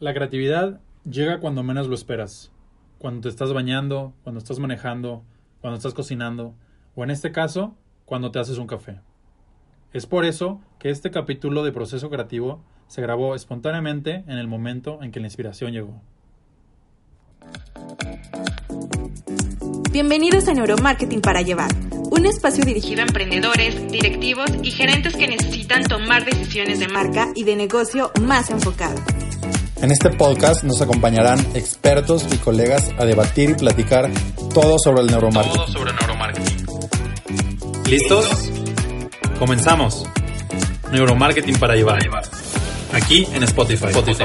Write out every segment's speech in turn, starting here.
La creatividad llega cuando menos lo esperas. Cuando te estás bañando, cuando estás manejando, cuando estás cocinando, o en este caso, cuando te haces un café. Es por eso que este capítulo de proceso creativo se grabó espontáneamente en el momento en que la inspiración llegó. Bienvenidos a Neuromarketing para Llevar, un espacio dirigido a emprendedores, directivos y gerentes que necesitan tomar decisiones de marca y de negocio más enfocadas. En este podcast nos acompañarán expertos y colegas a debatir y platicar todo sobre el neuromarketing. Todo sobre neuromarketing. ¿Listos? Comenzamos. Neuromarketing para llevar. Aquí en Spotify. Spotify.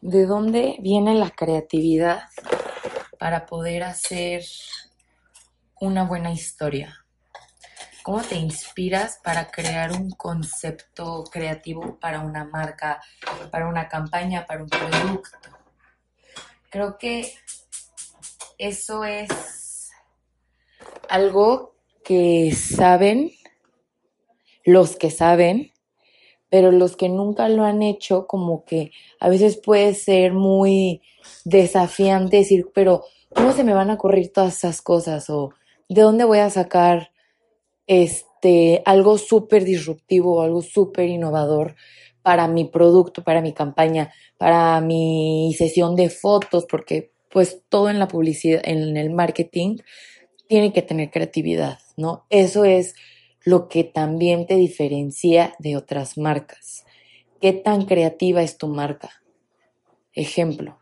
¿De dónde viene la creatividad para poder hacer una buena historia? ¿Cómo te inspiras para crear un concepto creativo para una marca, para una campaña, para un producto? Creo que eso es algo que saben los que saben, pero los que nunca lo han hecho, como que a veces puede ser muy desafiante decir, pero ¿cómo se me van a ocurrir todas esas cosas? ¿O de dónde voy a sacar este, algo súper disruptivo, algo súper innovador para mi producto, para mi campaña, para mi sesión de fotos, porque pues todo en la publicidad, en el marketing, tiene que tener creatividad, ¿no? Eso es lo que también te diferencia de otras marcas. ¿Qué tan creativa es tu marca? Ejemplo,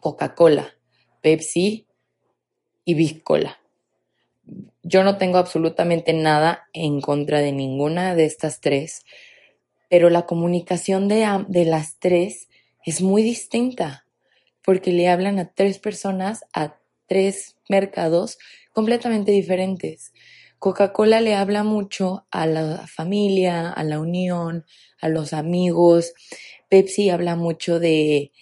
Coca-Cola, Pepsi y Big Cola. Yo no tengo absolutamente nada en contra de ninguna de estas tres, pero la comunicación de, de las tres es muy distinta, porque le hablan a tres personas, a tres mercados completamente diferentes. Coca-Cola le habla mucho a la familia, a la unión, a los amigos. Pepsi habla mucho de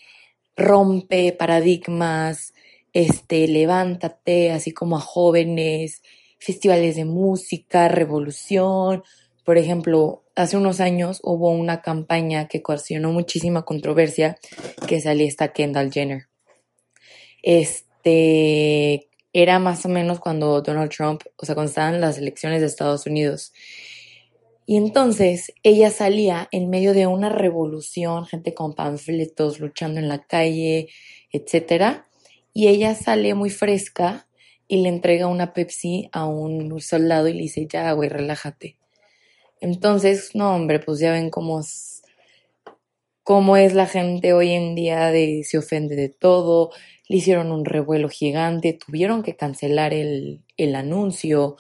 rompe paradigmas, este, levántate, así como a jóvenes, festivales de música, revolución. Por ejemplo, hace unos años hubo una campaña que ocasionó muchísima controversia que salía esta Kendall Jenner. Este era más o menos cuando Donald Trump, o sea, cuando estaban las elecciones de Estados Unidos. Y entonces ella salía en medio de una revolución, gente con panfletos luchando en la calle, etcétera, y ella sale muy fresca y le entrega una Pepsi a un soldado y le dice, ya, güey, relájate. Entonces, no, hombre, pues ya ven cómo es, cómo es la gente hoy en día de se ofende de todo, le hicieron un revuelo gigante, tuvieron que cancelar el, el anuncio.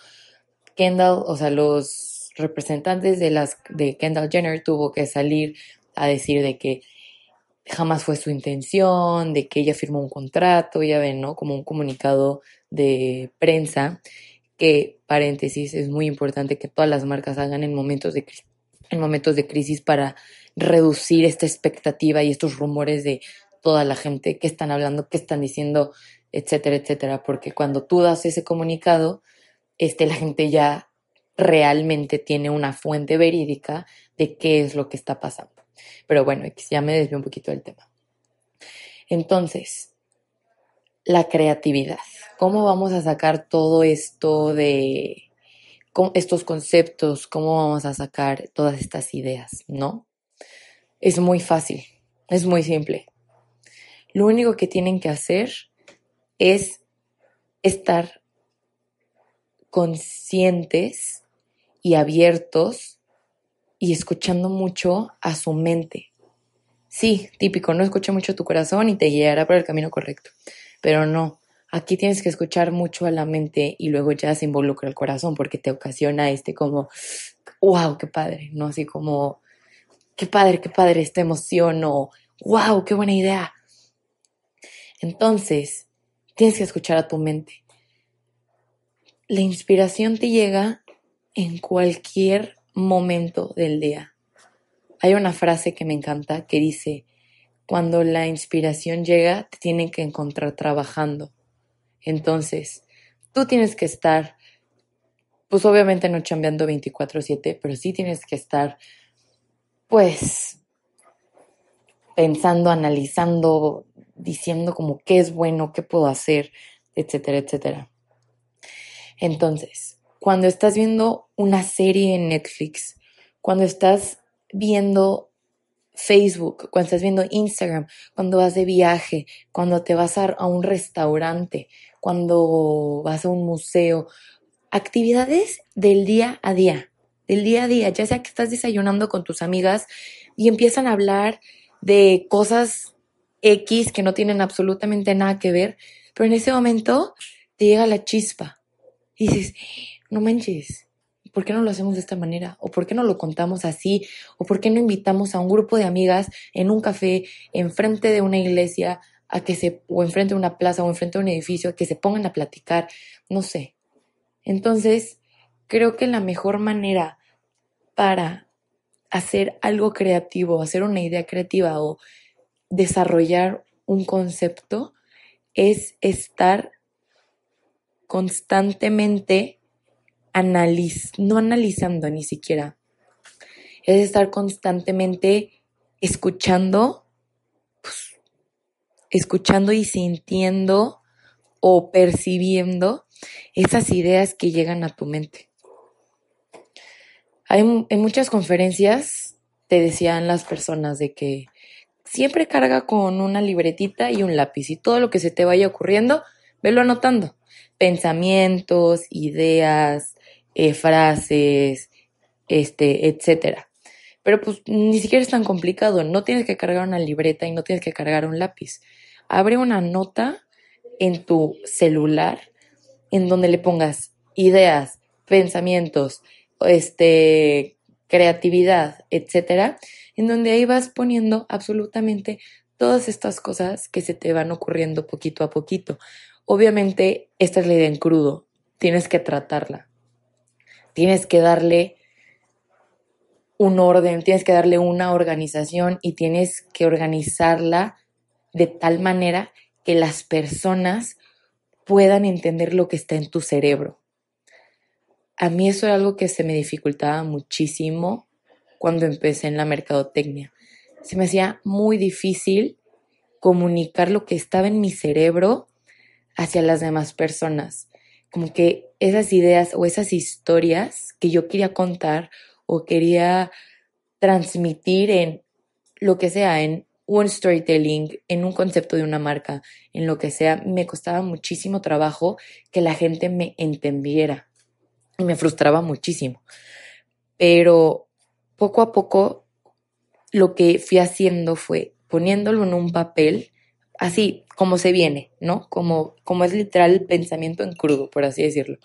Kendall, o sea, los representantes de las de Kendall Jenner tuvo que salir a decir de que jamás fue su intención, de que ella firmó un contrato, ya ven, ¿no? Como un comunicado de prensa, que, paréntesis, es muy importante que todas las marcas hagan en momentos de, en momentos de crisis para reducir esta expectativa y estos rumores de toda la gente que están hablando, que están diciendo, etcétera, etcétera, porque cuando tú das ese comunicado, este, la gente ya realmente tiene una fuente verídica de qué es lo que está pasando. Pero bueno, ya me desvió un poquito del tema. Entonces, la creatividad. ¿Cómo vamos a sacar todo esto de estos conceptos? ¿Cómo vamos a sacar todas estas ideas? ¿No? Es muy fácil, es muy simple. Lo único que tienen que hacer es estar conscientes y abiertos y escuchando mucho a su mente. Sí, típico, no escucha mucho tu corazón y te guiará por el camino correcto. Pero no, aquí tienes que escuchar mucho a la mente y luego ya se involucra el corazón porque te ocasiona este como, wow, qué padre, ¿no? Así como, qué padre, qué padre esta emoción o, wow, qué buena idea. Entonces, tienes que escuchar a tu mente. La inspiración te llega en cualquier momento del día. Hay una frase que me encanta que dice, cuando la inspiración llega, te tienen que encontrar trabajando. Entonces, tú tienes que estar pues obviamente no chambeando 24/7, pero sí tienes que estar, pues, pensando, analizando, diciendo como qué es bueno, qué puedo hacer, etcétera, etcétera. Entonces, cuando estás viendo una serie en Netflix, cuando estás viendo Facebook, cuando estás viendo Instagram, cuando vas de viaje, cuando te vas a, un restaurante, cuando vas a un museo, actividades del día a día, del día a día, ya sea que estás desayunando con tus amigas y empiezan a hablar de cosas X que no tienen absolutamente nada que ver, pero en ese momento te llega la chispa y dices, no manches, ¿por qué no lo hacemos de esta manera? ¿O por qué no lo contamos así? ¿O por qué no invitamos a un grupo de amigas en un café, enfrente de una iglesia, a que se, o enfrente de una plaza, o enfrente de un edificio, a que se pongan a platicar? No sé. Entonces, creo que la mejor manera para hacer algo creativo, hacer una idea creativa o desarrollar un concepto es estar constantemente analiz no analizando ni siquiera, es estar constantemente escuchando, pues, escuchando y sintiendo o percibiendo esas ideas que llegan a tu mente. Hay, en muchas conferencias te decían las personas de que siempre carga con una libretita y un lápiz y todo lo que se te vaya ocurriendo, velo anotando. Pensamientos, ideas, eh, frases, este, etcétera. Pero pues ni siquiera es tan complicado, no tienes que cargar una libreta y no tienes que cargar un lápiz. Abre una nota en tu celular en donde le pongas ideas, pensamientos, este, creatividad, etcétera, en donde ahí vas poniendo absolutamente todas estas cosas que se te van ocurriendo poquito a poquito. Obviamente, esta es la idea en crudo, tienes que tratarla, tienes que darle un orden, tienes que darle una organización y tienes que organizarla de tal manera que las personas puedan entender lo que está en tu cerebro. A mí eso era algo que se me dificultaba muchísimo cuando empecé en la mercadotecnia. Se me hacía muy difícil comunicar lo que estaba en mi cerebro hacia las demás personas. Como que esas ideas o esas historias que yo quería contar o quería transmitir en lo que sea, en un storytelling, en un concepto de una marca, en lo que sea, me costaba muchísimo trabajo que la gente me entendiera y me frustraba muchísimo. Pero poco a poco lo que fui haciendo fue poniéndolo en un papel, así como se viene, ¿no? Como, como es literal el pensamiento en crudo, por así decirlo.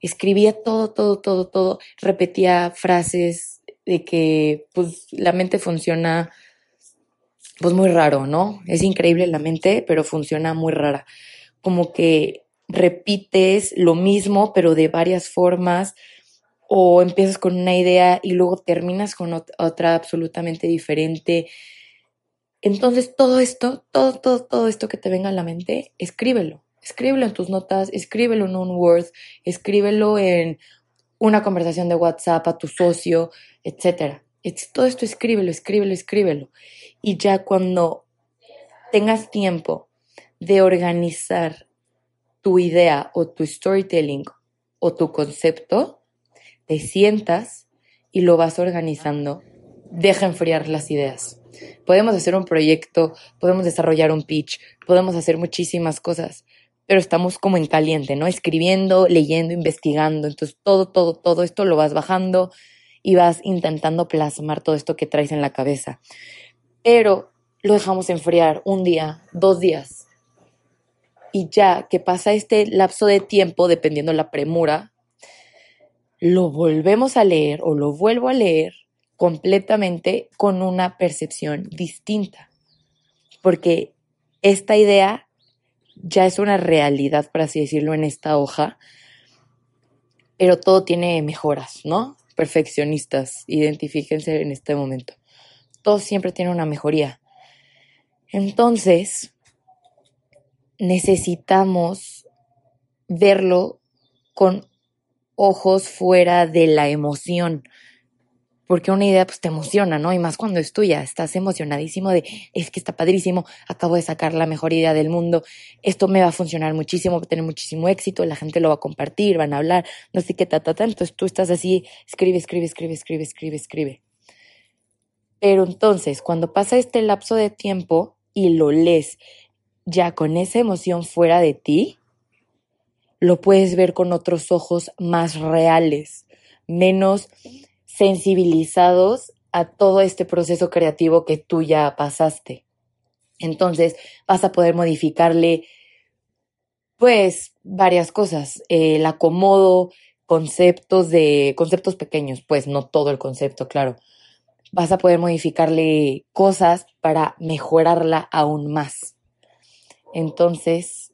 Escribía todo, todo, todo, todo, repetía frases de que pues la mente funciona pues muy raro, ¿no? Es increíble la mente, pero funciona muy rara. Como que repites lo mismo, pero de varias formas, o empiezas con una idea y luego terminas con otra absolutamente diferente. Entonces, todo esto, todo, todo, todo esto que te venga a la mente, escríbelo. Escríbelo en tus notas, escríbelo en un Word, escríbelo en una conversación de WhatsApp a tu socio, etc. Todo esto escríbelo, escríbelo, escríbelo. Y ya cuando tengas tiempo de organizar tu idea o tu storytelling o tu concepto, te sientas y lo vas organizando. Deja enfriar las ideas. Podemos hacer un proyecto, podemos desarrollar un pitch, podemos hacer muchísimas cosas, pero estamos como en caliente, ¿no? Escribiendo, leyendo, investigando. Entonces todo, todo, todo esto lo vas bajando y vas intentando plasmar todo esto que traes en la cabeza. Pero lo dejamos enfriar un día, dos días, y ya que pasa este lapso de tiempo, dependiendo la premura, lo volvemos a leer o lo vuelvo a leer completamente con una percepción distinta. Porque esta idea ya es una realidad, por así decirlo, en esta hoja, pero todo tiene mejoras, ¿no? Perfeccionistas, identifíquense en este momento. Todo siempre tiene una mejoría. Entonces, necesitamos verlo con ojos fuera de la emoción. Porque una idea pues te emociona, ¿no? Y más cuando es tuya, estás emocionadísimo de, es que está padrísimo, acabo de sacar la mejor idea del mundo, esto me va a funcionar muchísimo, va a tener muchísimo éxito, la gente lo va a compartir, van a hablar, no sé qué, ta, ta. Entonces tú estás así, escribe, escribe, escribe, escribe, escribe, escribe. Pero entonces, cuando pasa este lapso de tiempo y lo lees ya con esa emoción fuera de ti, lo puedes ver con otros ojos más reales, menos sensibilizados a todo este proceso creativo que tú ya pasaste. Entonces vas a poder modificarle, pues, varias cosas. El acomodo, conceptos de, conceptos pequeños, pues no todo el concepto, claro. Vas a poder modificarle cosas para mejorarla aún más. Entonces,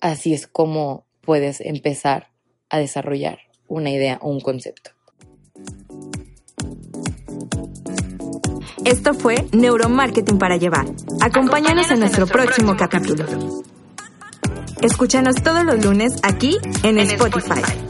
así es como puedes empezar a desarrollar una idea o un concepto. Esto fue Neuromarketing para Llevar. Acompáñanos en nuestro próximo capítulo. Escúchanos todos los lunes aquí en Spotify.